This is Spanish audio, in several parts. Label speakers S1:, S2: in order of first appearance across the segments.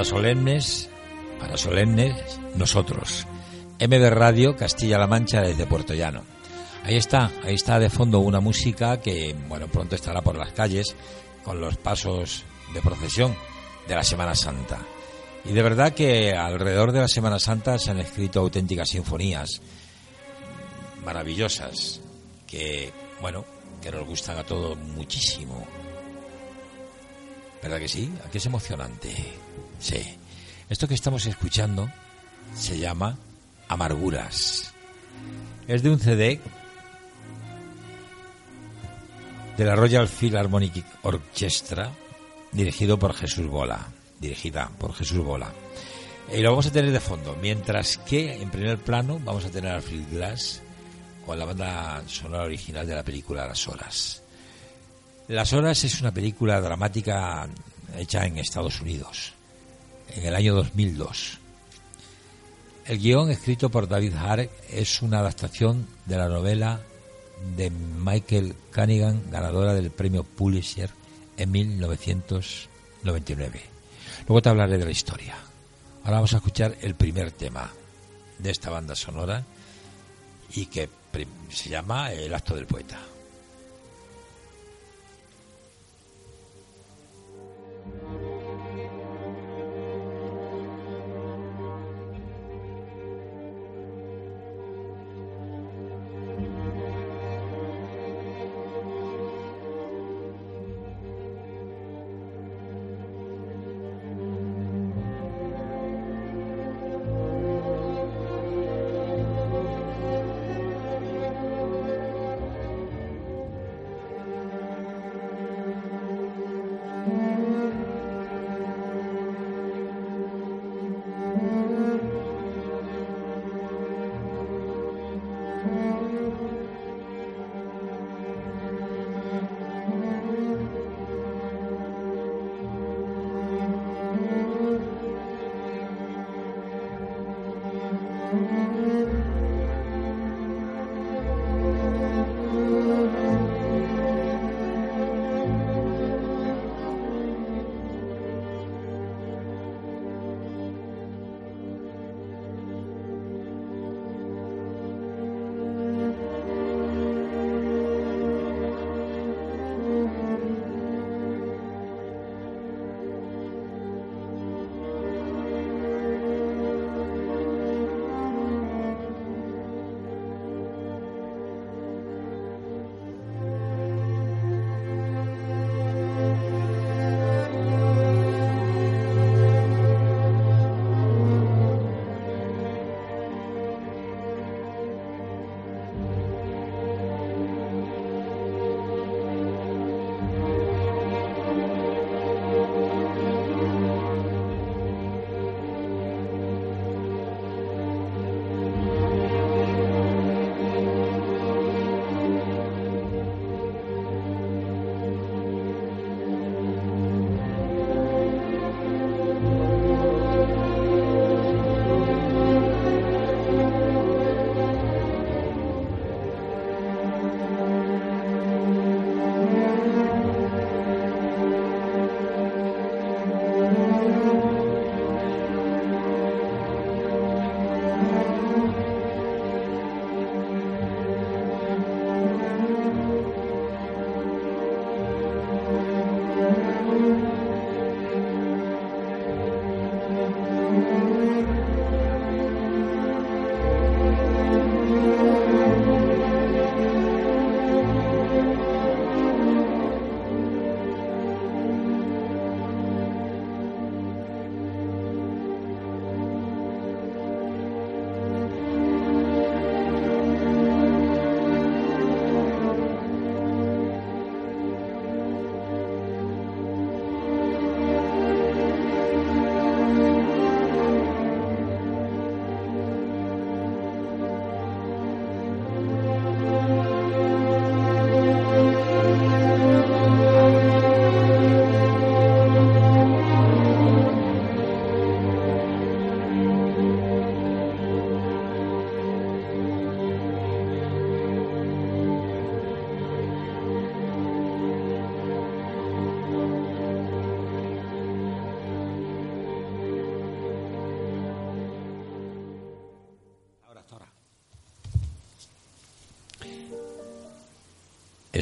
S1: Para solemnes, para solemnes, nosotros. MB Radio Castilla-La Mancha desde Puerto Llano. Ahí está, ahí está de fondo una música que, bueno, pronto estará por las calles con los pasos de procesión de la Semana Santa. Y de verdad que alrededor de la Semana Santa se han escrito auténticas sinfonías maravillosas que, bueno, que nos gustan a todos muchísimo. ¿Verdad que sí? Aquí es emocionante. Sí. Esto que estamos escuchando se llama Amarguras. Es de un CD de la Royal Philharmonic Orchestra, dirigido por Jesús Bola, dirigida por Jesús Bola. Y lo vamos a tener de fondo, mientras que en primer plano vamos a tener a Phil Glass con la banda sonora original de la película Las Horas. Las Horas es una película dramática hecha en Estados Unidos, en el año 2002. El guion escrito por David Hare es una adaptación de la novela de Michael Cunningham, ganadora del premio Pulitzer en 1999. Luego te hablaré de la historia. Ahora vamos a escuchar el primer tema de esta banda sonora y que se llama El acto del poeta.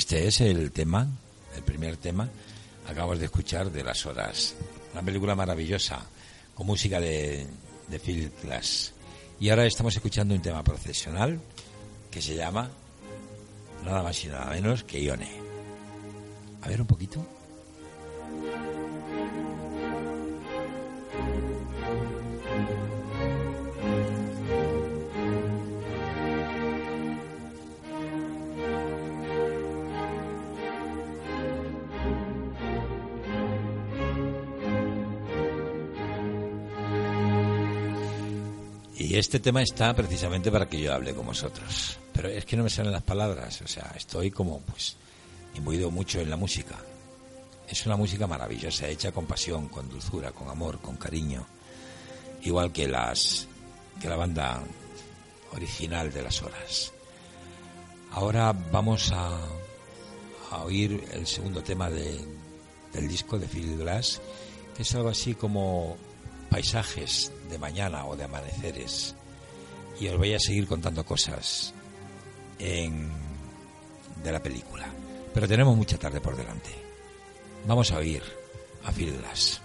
S1: Este es el tema, el primer tema. Acabamos de escuchar de las horas. Una película maravillosa, con música de, de Phil Glass. Y ahora estamos escuchando un tema profesional que se llama nada más y nada menos que Ione. A ver un poquito. Este tema está precisamente para que yo hable con vosotros. Pero es que no me salen las palabras, o sea, estoy como pues imbuido mucho en la música. Es una música maravillosa, hecha con pasión, con dulzura, con amor, con cariño. Igual que las que la banda original de las horas. Ahora vamos a, a oír el segundo tema de, del disco de Phil Glass, que es algo así como paisajes de mañana o de amaneceres. Y os voy a seguir contando cosas en, de la película. Pero tenemos mucha tarde por delante. Vamos a oír a Phil Glass.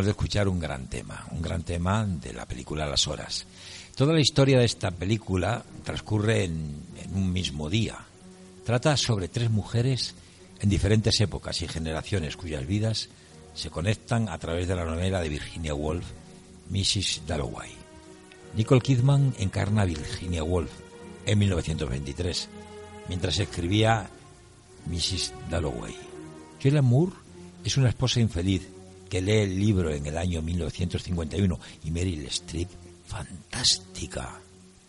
S1: Acabamos de escuchar un gran tema, un gran tema de la película Las Horas. Toda la historia de esta película transcurre en, en un mismo día. Trata sobre tres mujeres en diferentes épocas y generaciones cuyas vidas se conectan a través de la novela de Virginia Woolf, Mrs. Dalloway. Nicole Kidman encarna a Virginia Woolf en 1923, mientras escribía Mrs. Dalloway. Julianne Moore es una esposa infeliz que lee el libro en el año 1951 y Meryl Streep, fantástica,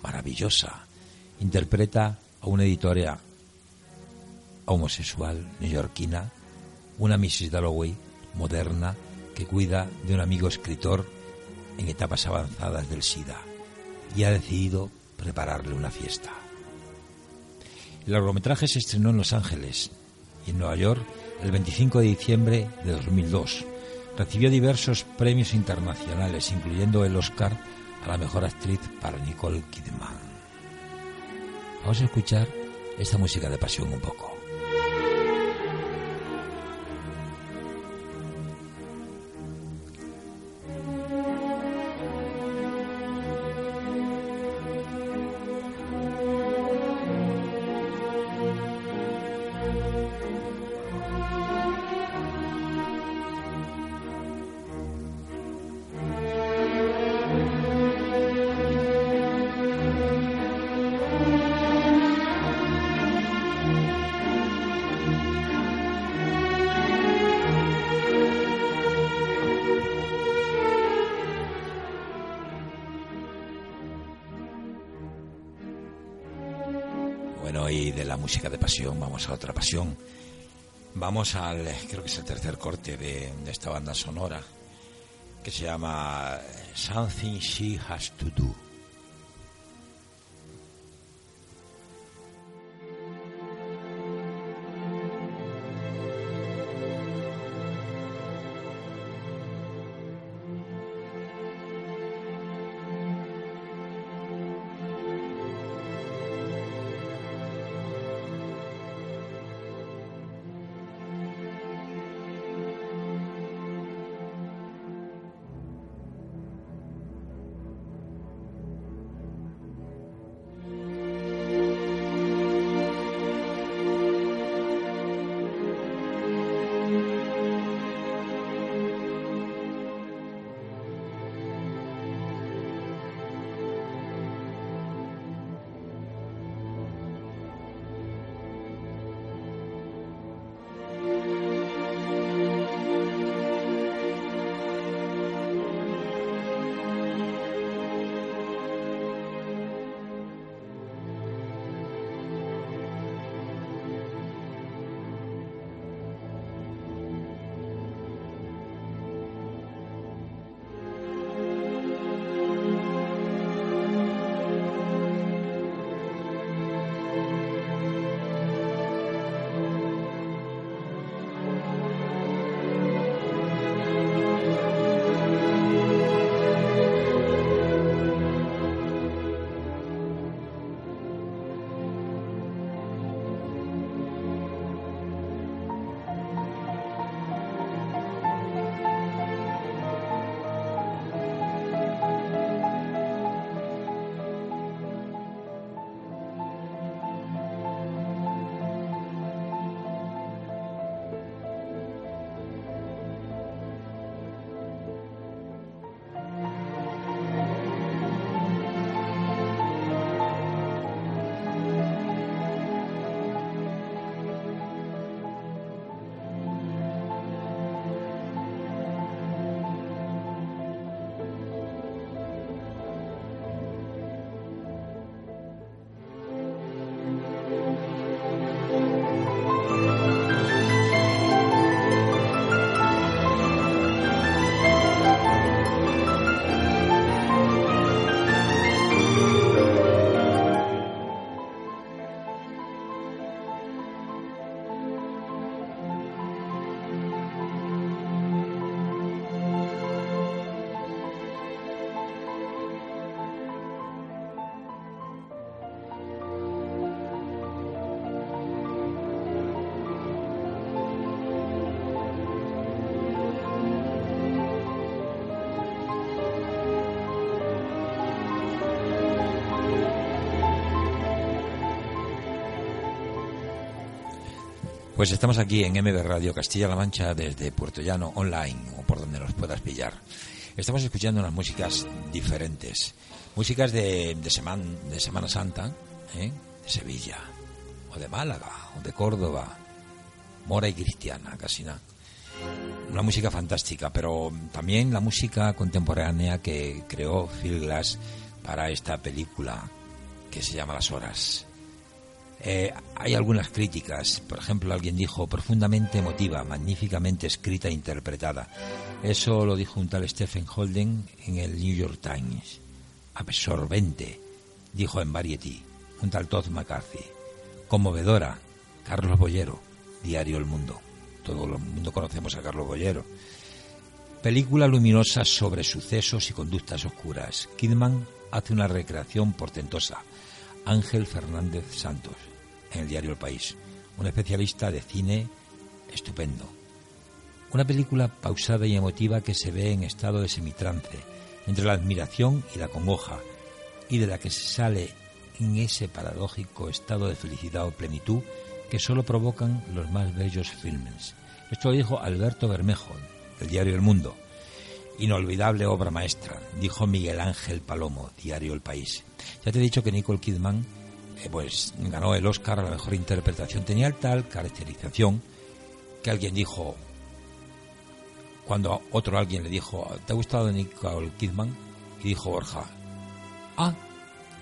S1: maravillosa, interpreta a una editora homosexual neoyorquina, una Mrs. Dalloway moderna que cuida de un amigo escritor en etapas avanzadas del SIDA y ha decidido prepararle una fiesta. El largometraje se estrenó en Los Ángeles y en Nueva York el 25 de diciembre de 2002. Recibió diversos premios internacionales, incluyendo el Oscar a la mejor actriz para Nicole Kidman. Vamos a escuchar esta música de pasión un poco. Música de pasión, vamos a otra pasión. Vamos al, creo que es el tercer corte de, de esta banda sonora, que se llama Something She Has to Do. Pues estamos aquí en MB Radio Castilla-La Mancha desde Puerto Llano online o por donde nos puedas pillar. Estamos escuchando unas músicas diferentes, músicas de, de, de Semana Santa, ¿eh? de Sevilla, o de Málaga, o de Córdoba, mora y cristiana, casi nada. Una música fantástica, pero también la música contemporánea que creó Phil Glass para esta película que se llama Las Horas. Eh, hay algunas críticas, por ejemplo, alguien dijo profundamente emotiva, magníficamente escrita e interpretada. Eso lo dijo un tal Stephen Holden en el New York Times. Absorbente, dijo en Variety un tal Todd McCarthy. Conmovedora, Carlos Bollero, Diario El Mundo. Todo el mundo conocemos a Carlos Bollero. Película luminosa sobre sucesos y conductas oscuras. Kidman hace una recreación portentosa. Ángel Fernández Santos, en el diario El País. Un especialista de cine estupendo. Una película pausada y emotiva que se ve en estado de semitrance, entre la admiración y la congoja, y de la que se sale en ese paradójico estado de felicidad o plenitud que solo provocan los más bellos filmes. Esto lo dijo Alberto Bermejo, del diario El Mundo. Inolvidable obra maestra, dijo Miguel Ángel Palomo, diario El País. Ya te he dicho que Nicole Kidman pues, ganó el Oscar a la mejor interpretación. Tenía tal caracterización que alguien dijo, cuando otro alguien le dijo, ¿te ha gustado Nicole Kidman? Y dijo Borja, ah,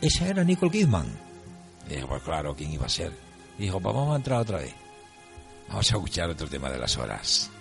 S1: esa era Nicole Kidman. Y dijo, pues claro, ¿quién iba a ser? Y dijo, pues vamos a entrar otra vez. Vamos a escuchar otro tema de las horas.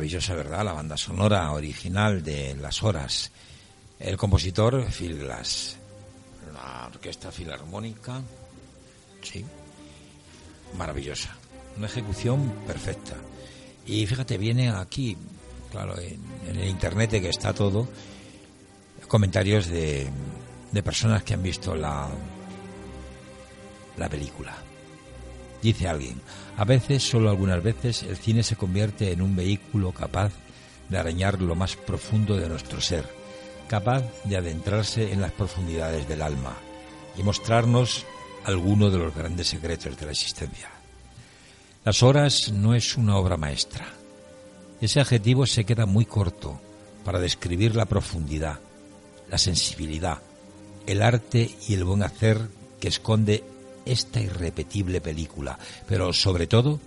S1: Maravillosa, ¿verdad? La banda sonora original de Las Horas. El compositor, Phil Glass. La orquesta filarmónica, sí, maravillosa. Una ejecución perfecta. Y fíjate, viene aquí, claro, en, el internet que está todo, comentarios de, de personas que han visto la, la película. Dice alguien, a veces, solo algunas veces, el cine se convierte en un vehículo capaz de arañar lo más profundo de nuestro ser, capaz de adentrarse en las profundidades del alma y mostrarnos alguno de los grandes secretos de la existencia. Las horas no es una obra maestra. Ese adjetivo se queda muy corto para describir la profundidad, la sensibilidad, el arte y el buen hacer que esconde esta irrepetible película, pero sobre todo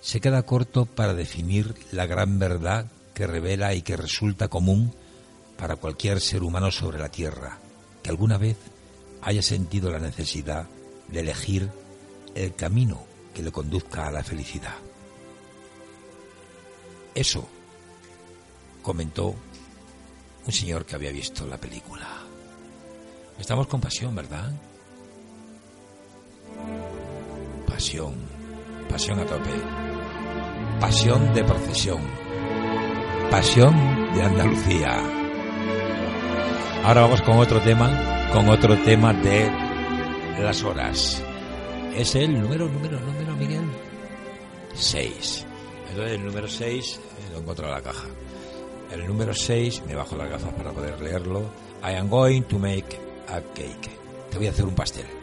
S1: se queda corto para definir la gran verdad que revela y que resulta común para cualquier ser humano sobre la Tierra, que alguna vez haya sentido la necesidad de elegir el camino que le conduzca a la felicidad. Eso comentó un señor que había visto la película. Estamos con pasión, ¿verdad? Pasión, pasión a tope, pasión de procesión, pasión de Andalucía. Ahora vamos con otro tema, con otro tema de las horas. Es el número, número, número, Miguel. 6. Entonces el número 6 eh, lo encuentro en la caja. El número 6, me bajo las gafas para poder leerlo. I am going to make a cake. Te voy a hacer un pastel.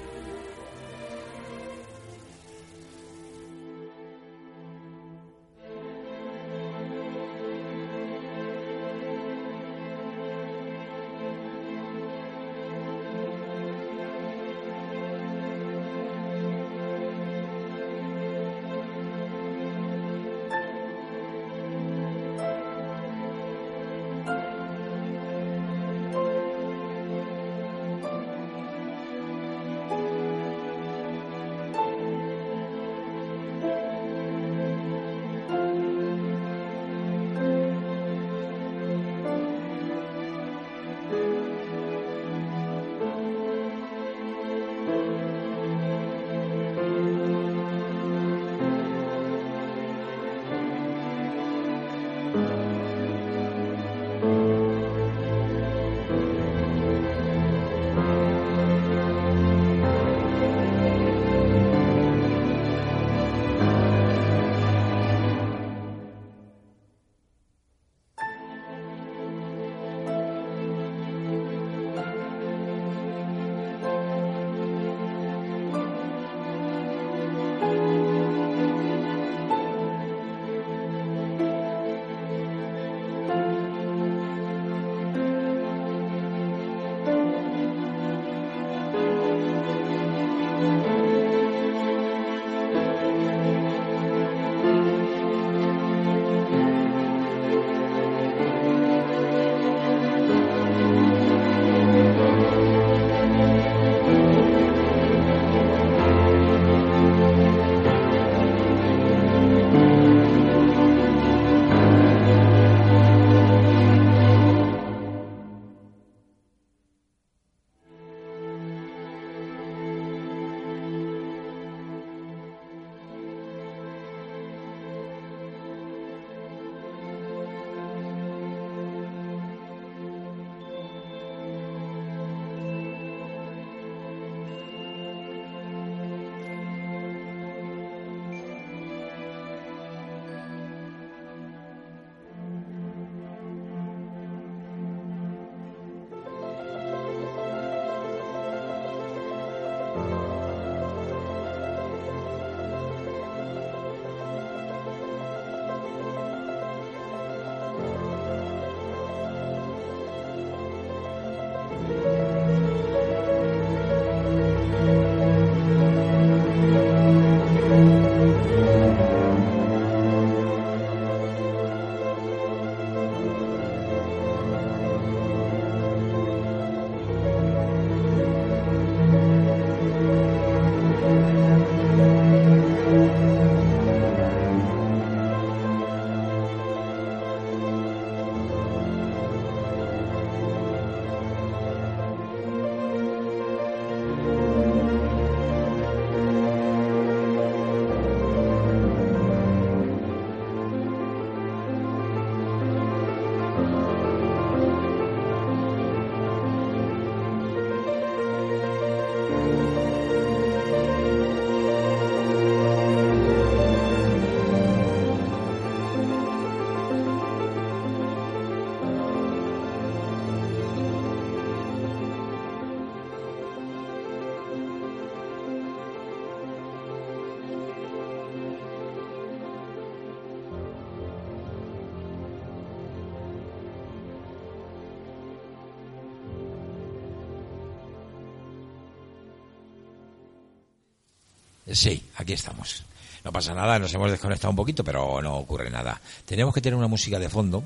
S1: Sí, aquí estamos. No pasa nada, nos hemos desconectado un poquito, pero no ocurre nada. Tenemos que tener una música de fondo,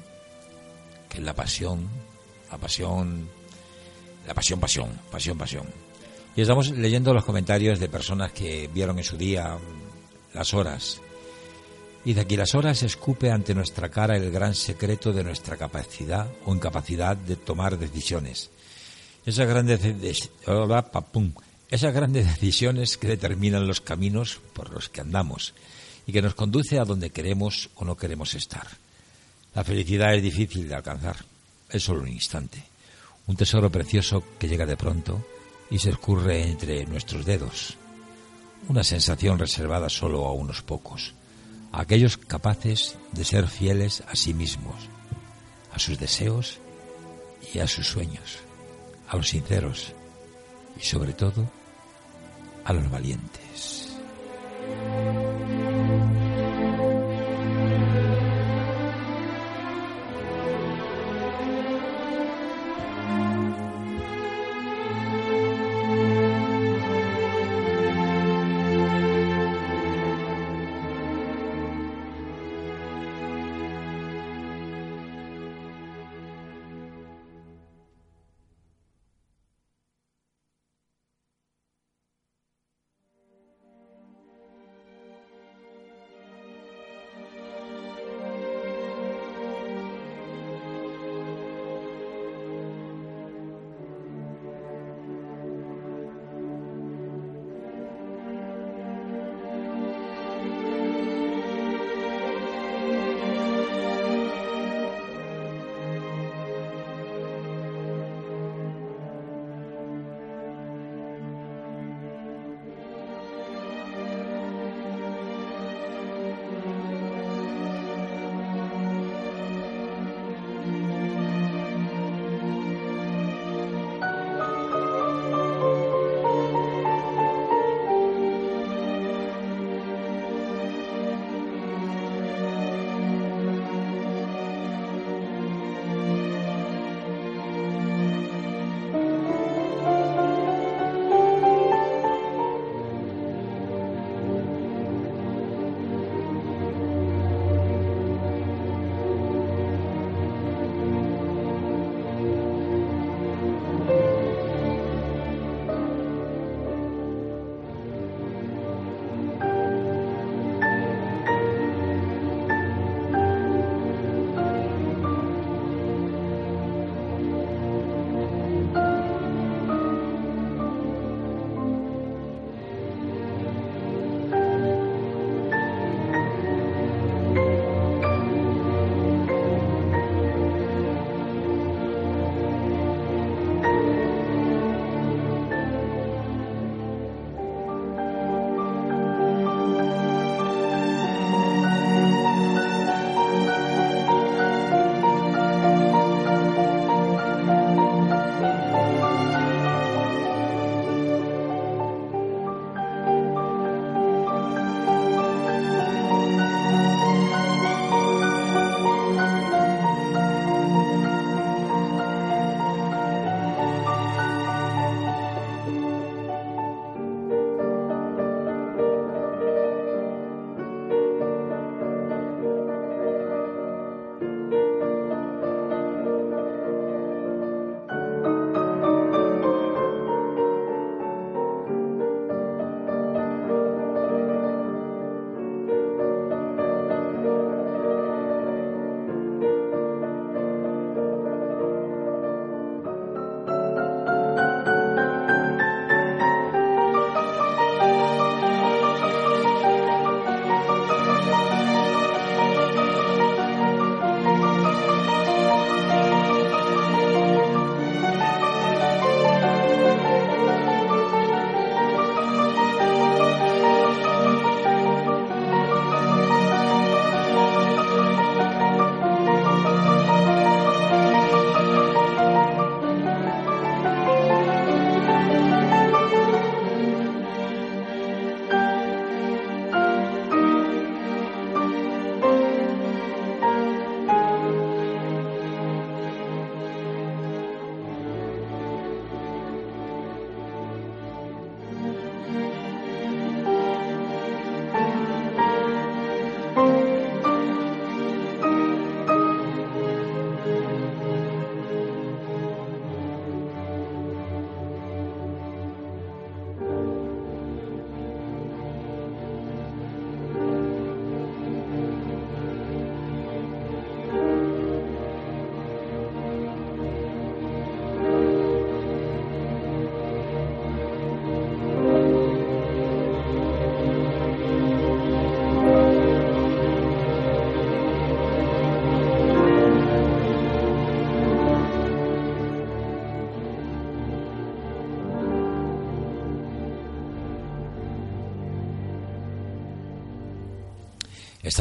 S1: que es la pasión, la pasión, la pasión, pasión, pasión, pasión. Y estamos leyendo los comentarios de personas que vieron en su día las horas. Y de aquí las horas escupe ante nuestra cara el gran secreto de nuestra capacidad o incapacidad de tomar decisiones. Esas grandes, esas grandes decisiones que determinan los caminos por los que andamos y que nos conduce a donde queremos o no queremos estar. La felicidad es difícil de alcanzar, es solo un instante, un tesoro precioso que llega de pronto y se escurre entre nuestros dedos, una sensación reservada solo a unos pocos, a aquellos capaces de ser fieles a sí mismos, a sus deseos y a sus sueños, a los sinceros y sobre todo a los valientes.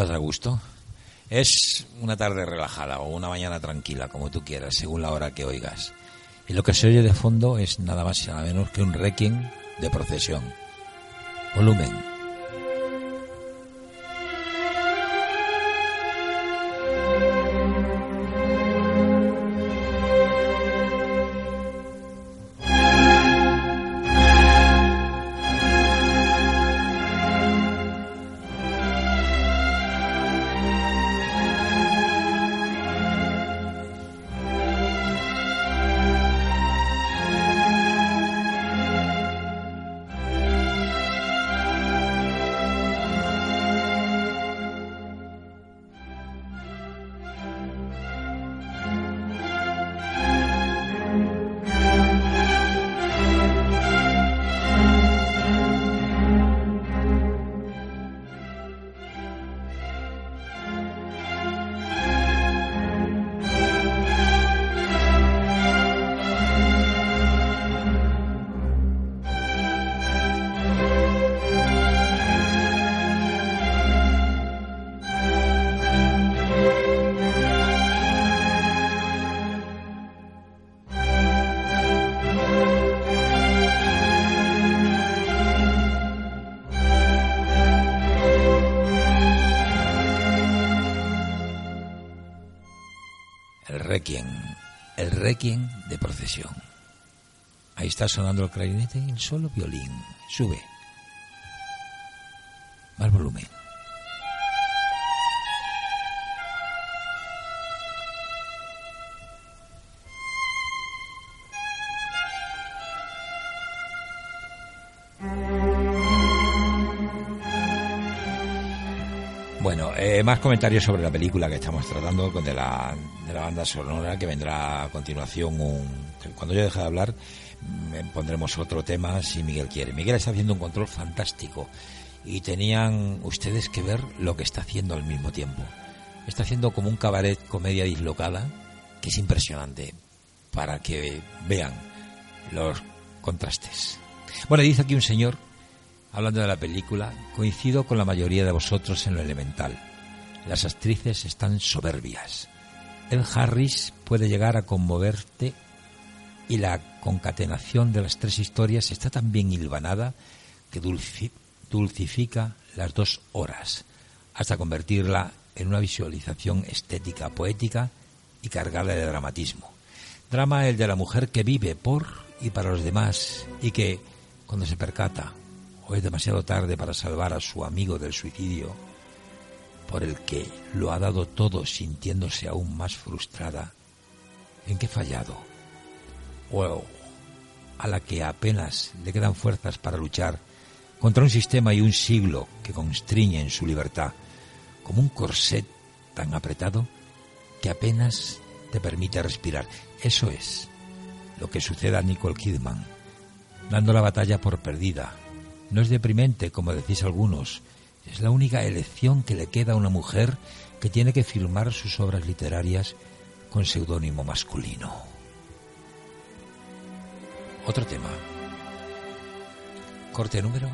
S1: ¿Estás a gusto? Es una tarde relajada o una mañana tranquila, como tú quieras, según la hora que oigas. Y lo que se oye de fondo es nada más y nada menos que un requiem de procesión. Volumen. Sonando el clarinete el solo violín. Sube. Más volumen. Bueno, eh, más comentarios sobre la película que estamos tratando de la, de la banda sonora que vendrá a continuación. Un, cuando yo deje de hablar, pondremos otro tema si Miguel quiere. Miguel está haciendo un control fantástico y tenían ustedes que ver lo que está haciendo al mismo tiempo. Está haciendo como un cabaret comedia dislocada que es impresionante para que vean los contrastes. Bueno, dice aquí un señor hablando de la película, coincido con la mayoría de vosotros en lo elemental. Las actrices están soberbias. El Harris puede llegar a conmoverte y la concatenación de las tres historias está tan bien hilvanada que dulcifica las dos horas, hasta convertirla en una visualización estética, poética y cargada de dramatismo. Drama el de la mujer que vive por y para los demás y que, cuando se percata o es demasiado tarde para salvar a su amigo del suicidio, por el que lo ha dado todo sintiéndose aún más frustrada, ¿en qué fallado? A la que apenas le quedan fuerzas para luchar contra un sistema y un siglo que constriñen su libertad, como un corset tan apretado que apenas te permite respirar. Eso es lo que sucede a Nicole Kidman, dando la batalla por perdida, no es deprimente, como decís algunos. Es la única elección que le queda a una mujer que tiene que firmar sus obras literarias con seudónimo masculino. Otro tema. Corte número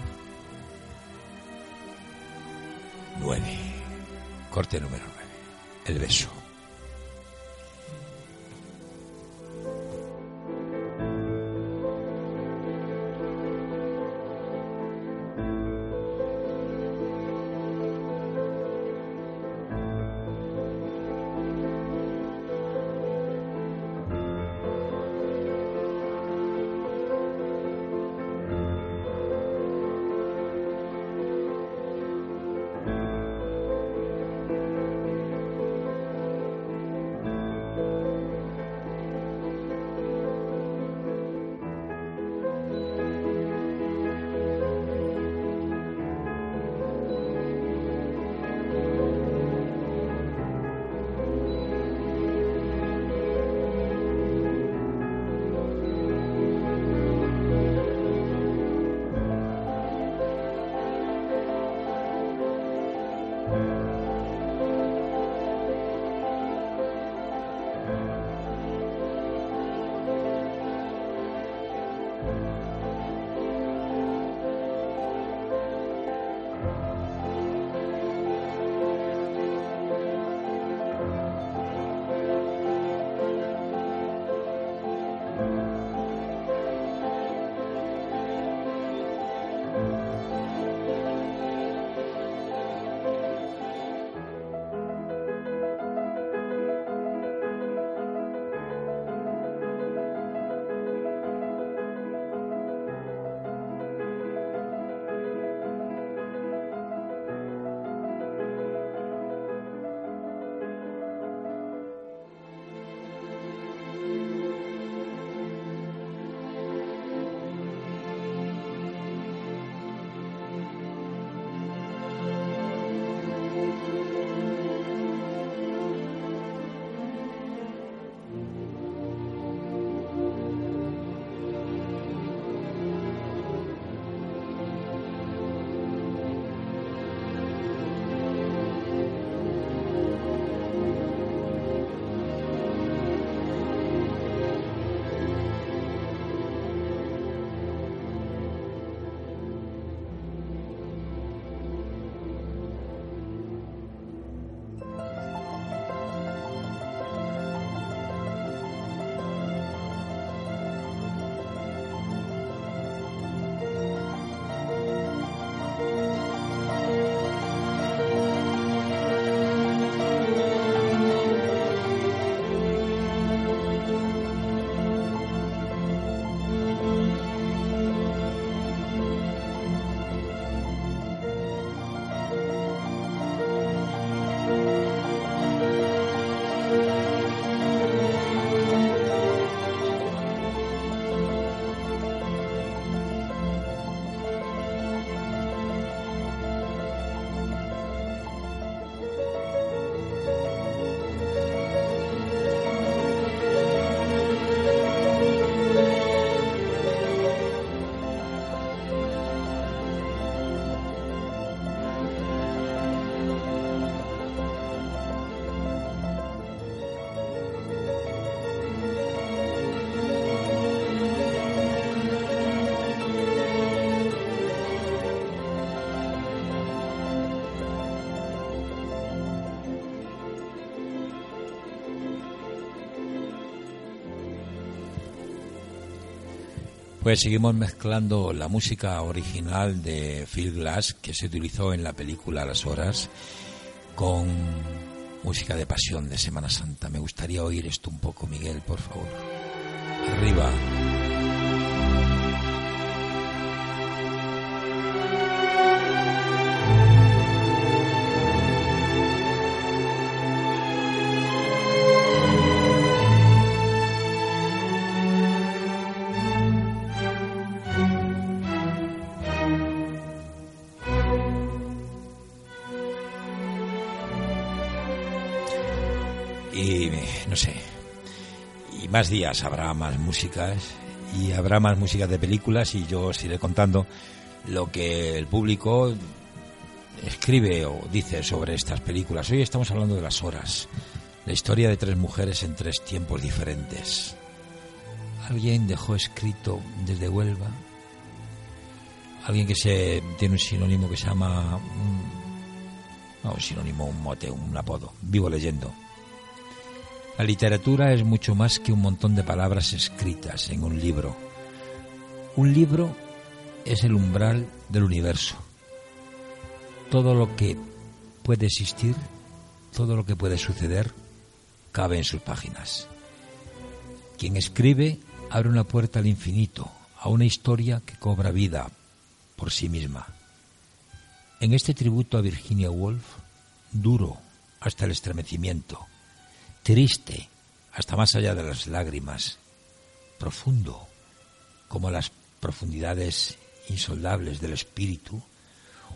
S1: 9. Corte número 9. El beso. Pues seguimos mezclando la música original de Phil Glass que se utilizó en la película Las Horas con música de pasión de Semana Santa. Me gustaría oír esto un poco, Miguel, por favor. Arriba. Más días habrá más músicas y habrá más músicas de películas y yo os iré contando lo que el público escribe o dice sobre estas películas. Hoy estamos hablando de las horas, la historia de tres mujeres en tres tiempos diferentes. Alguien dejó escrito desde Huelva, alguien que se tiene un sinónimo que se llama un, no, un sinónimo, un mote, un apodo, vivo leyendo la literatura es mucho más que un montón de palabras escritas en un libro. Un libro es el umbral del universo. Todo lo que puede existir, todo lo que puede suceder, cabe en sus páginas. Quien escribe abre una puerta al infinito, a una historia que cobra vida por sí misma. En este tributo a Virginia Woolf, duro hasta el estremecimiento, triste hasta más allá de las lágrimas, profundo como las profundidades insondables del espíritu,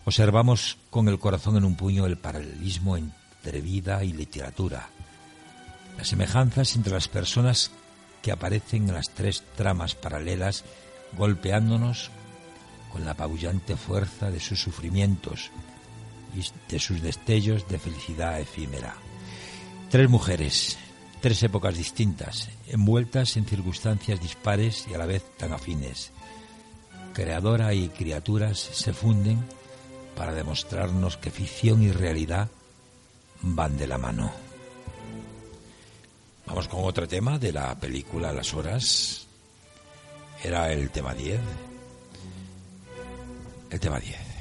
S1: observamos con el corazón en un puño el paralelismo entre vida y literatura, las semejanzas entre las personas que aparecen en las tres tramas paralelas golpeándonos con la apabullante fuerza de sus sufrimientos y de sus destellos de felicidad efímera. Tres mujeres, tres épocas distintas, envueltas en circunstancias dispares y a la vez tan afines. Creadora y criaturas se funden para demostrarnos que ficción y realidad van de la mano. Vamos con otro tema de la película Las Horas. Era el tema 10. El tema 10.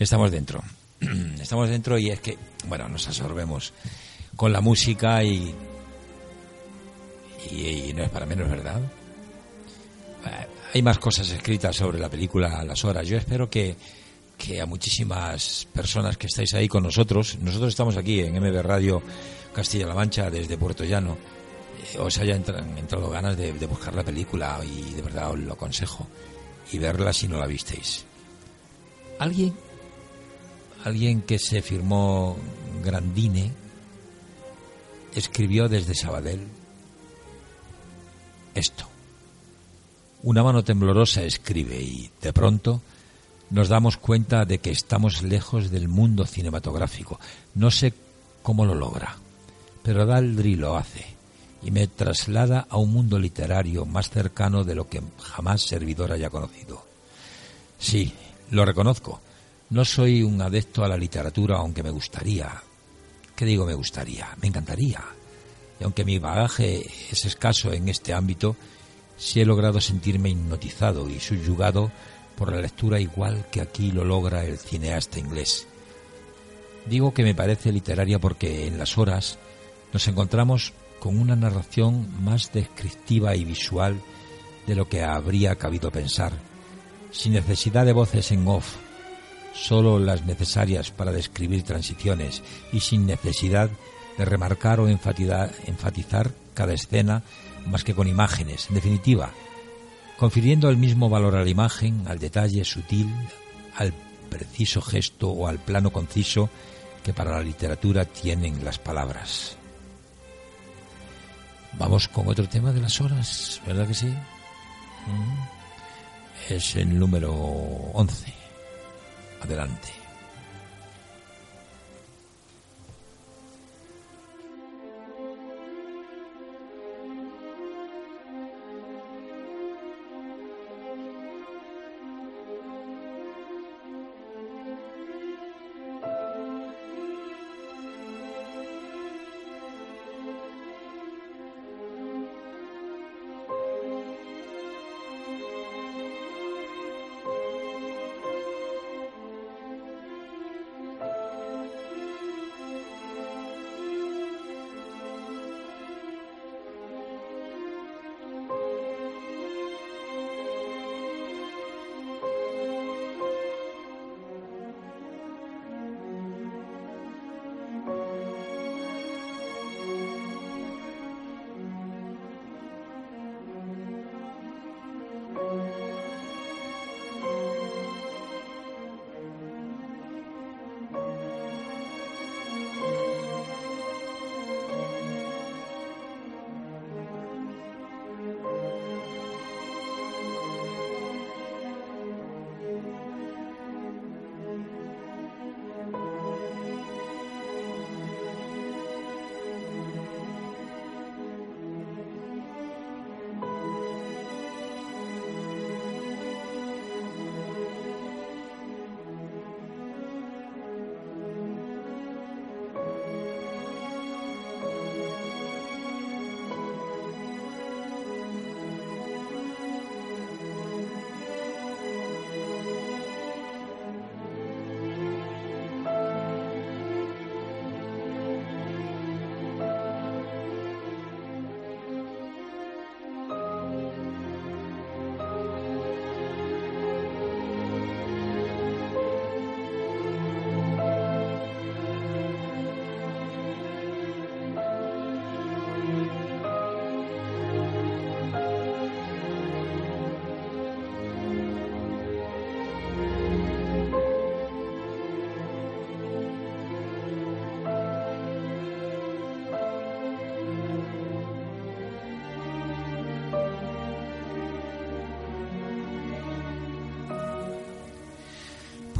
S1: Estamos dentro. Estamos dentro y es que, bueno, nos absorbemos con la música y, y, no es para menos, ¿verdad? Eh, hay más cosas escritas sobre la película Las Horas. Yo espero que, que a muchísimas personas que estáis ahí con nosotros, nosotros estamos aquí en MB Radio Castilla-La Mancha desde Puerto Llano, eh, os haya entrado ganas de, de buscar la película y de verdad os lo aconsejo y verla si no la visteis. ¿Alguien alguien que se firmó Grandine, escribió desde Sabadell esto. Una mano temblorosa escribe y, de pronto, nos damos cuenta de que estamos lejos del mundo cinematográfico. No sé cómo lo logra, pero Daldry lo hace y me traslada a un mundo literario más cercano de lo que jamás servidor haya conocido. Sí, lo reconozco, no soy un adepto a la literatura, aunque me gustaría. ¿Qué digo me gustaría? Me encantaría. Y aunque mi bagaje es escaso en este ámbito, sí he logrado sentirme hipnotizado y subyugado por la lectura igual que aquí lo logra el cineasta inglés. Digo que me parece literaria porque en las horas nos encontramos con una narración más descriptiva y visual de lo que habría cabido pensar, sin necesidad de voces en off solo las necesarias para describir transiciones y sin necesidad de remarcar o enfatizar cada escena más que con imágenes. En definitiva, confiriendo el mismo valor a la imagen, al detalle sutil, al preciso gesto o al plano conciso que para la literatura tienen las palabras. Vamos con otro tema de las horas, ¿verdad que sí? Mm. Es el número 11. Adelante.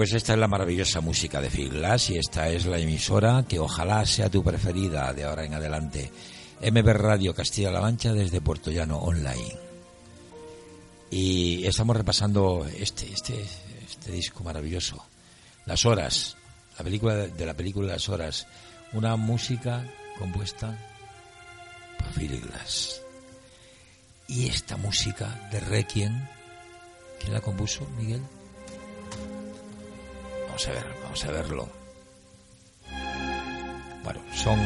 S1: Pues esta es la maravillosa música de Phil Glass y esta es la emisora que ojalá sea tu preferida de ahora en adelante. MB Radio Castilla-La Mancha desde Puerto Llano Online. Y estamos repasando este, este, este disco maravilloso. Las Horas, la película de la película Las Horas. Una música compuesta por Phil Glass. Y esta música de Requiem, ¿quién la compuso, Miguel? Vamos a ver, vamos a verlo. Bueno, son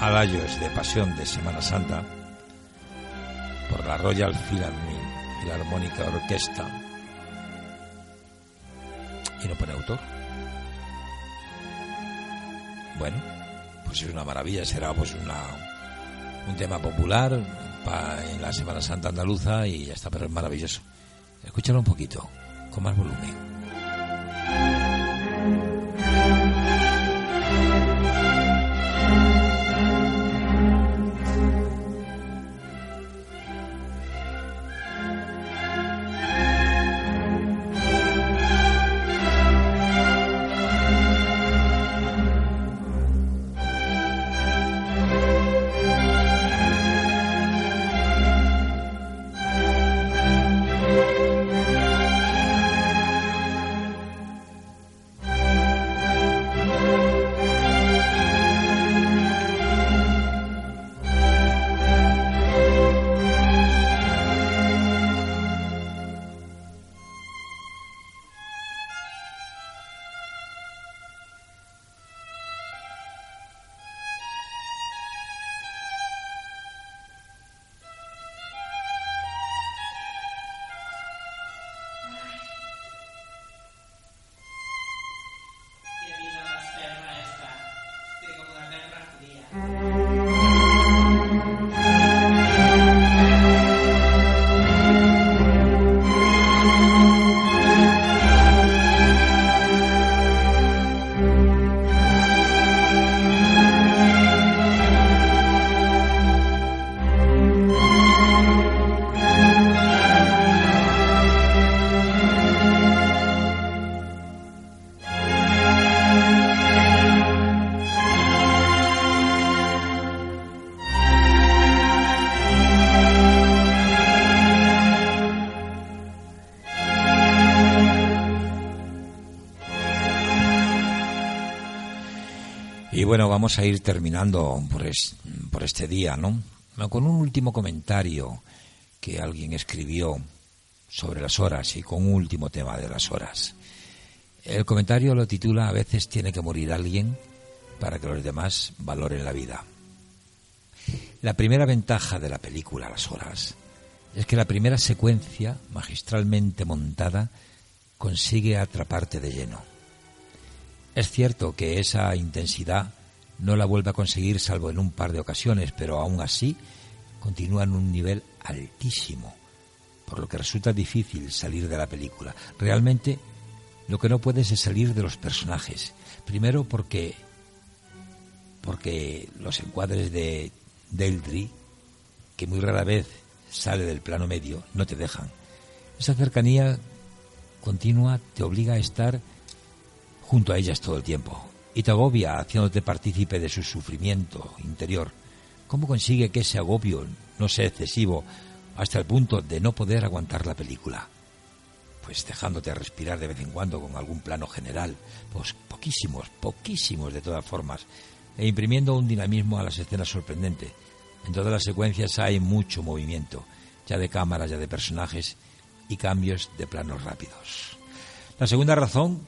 S1: alayos de pasión de Semana Santa por la Royal Philharmonic Orquesta y no pone autor. Bueno, pues es una maravilla, será pues una, un tema popular en la Semana Santa andaluza y ya está, pero es maravilloso. Escúchalo un poquito, con más volumen. Bueno, vamos a ir terminando por, por este día, ¿no? Con un último comentario que alguien escribió sobre las horas y con un último tema de las horas. El comentario lo titula A veces tiene que morir alguien para que los demás valoren la vida. La primera ventaja de la película Las Horas es que la primera secuencia, magistralmente montada, consigue atraparte de lleno. Es cierto que esa intensidad no la vuelve a conseguir salvo en un par de ocasiones, pero aún así continúa en un nivel altísimo, por lo que resulta difícil salir de la película. Realmente lo que no puedes es salir de los personajes. Primero porque porque los encuadres de Deldry, que muy rara vez sale del plano medio, no te dejan. Esa cercanía continua te obliga a estar junto a ellas todo el tiempo y te agobia haciéndote partícipe de su sufrimiento interior. ¿Cómo consigue que ese agobio no sea excesivo hasta el punto de no poder aguantar la película? Pues dejándote respirar de vez en cuando con algún plano general, pues poquísimos, poquísimos de todas formas, e imprimiendo un dinamismo a las escenas sorprendente. En todas las secuencias hay mucho movimiento, ya de cámaras, ya de personajes y cambios de planos rápidos. La segunda razón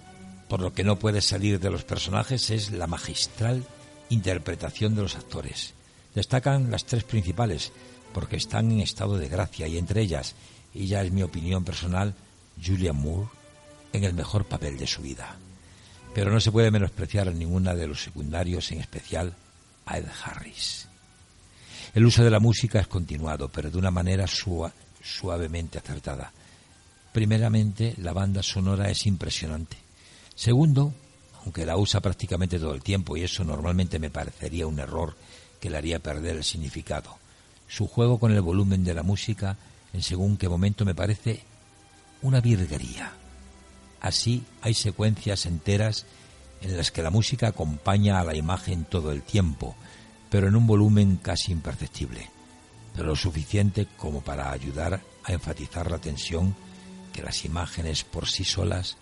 S1: por lo que no puede salir de los personajes es la magistral interpretación de los actores. Destacan las tres principales, porque están en estado de gracia, y entre ellas, y ya es mi opinión personal, Julian Moore en el mejor papel de su vida. Pero no se puede menospreciar a ninguna de los secundarios, en especial a Ed Harris. El uso de la música es continuado, pero de una manera suavemente acertada. Primeramente, la banda sonora es impresionante. Segundo, aunque la usa prácticamente todo el tiempo y eso normalmente me parecería un error que le haría perder el significado. Su juego con el volumen de la música en según qué momento me parece una virguería. Así hay secuencias enteras en las que la música acompaña a la imagen todo el tiempo, pero en un volumen casi imperceptible, pero lo suficiente como para ayudar a enfatizar la tensión que las imágenes por sí solas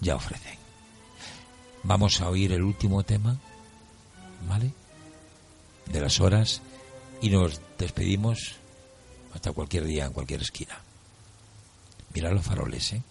S1: ya ofrecen. Vamos a oír el último tema, ¿vale? De las horas y nos despedimos hasta cualquier día en cualquier esquina. Mira los faroles, ¿eh?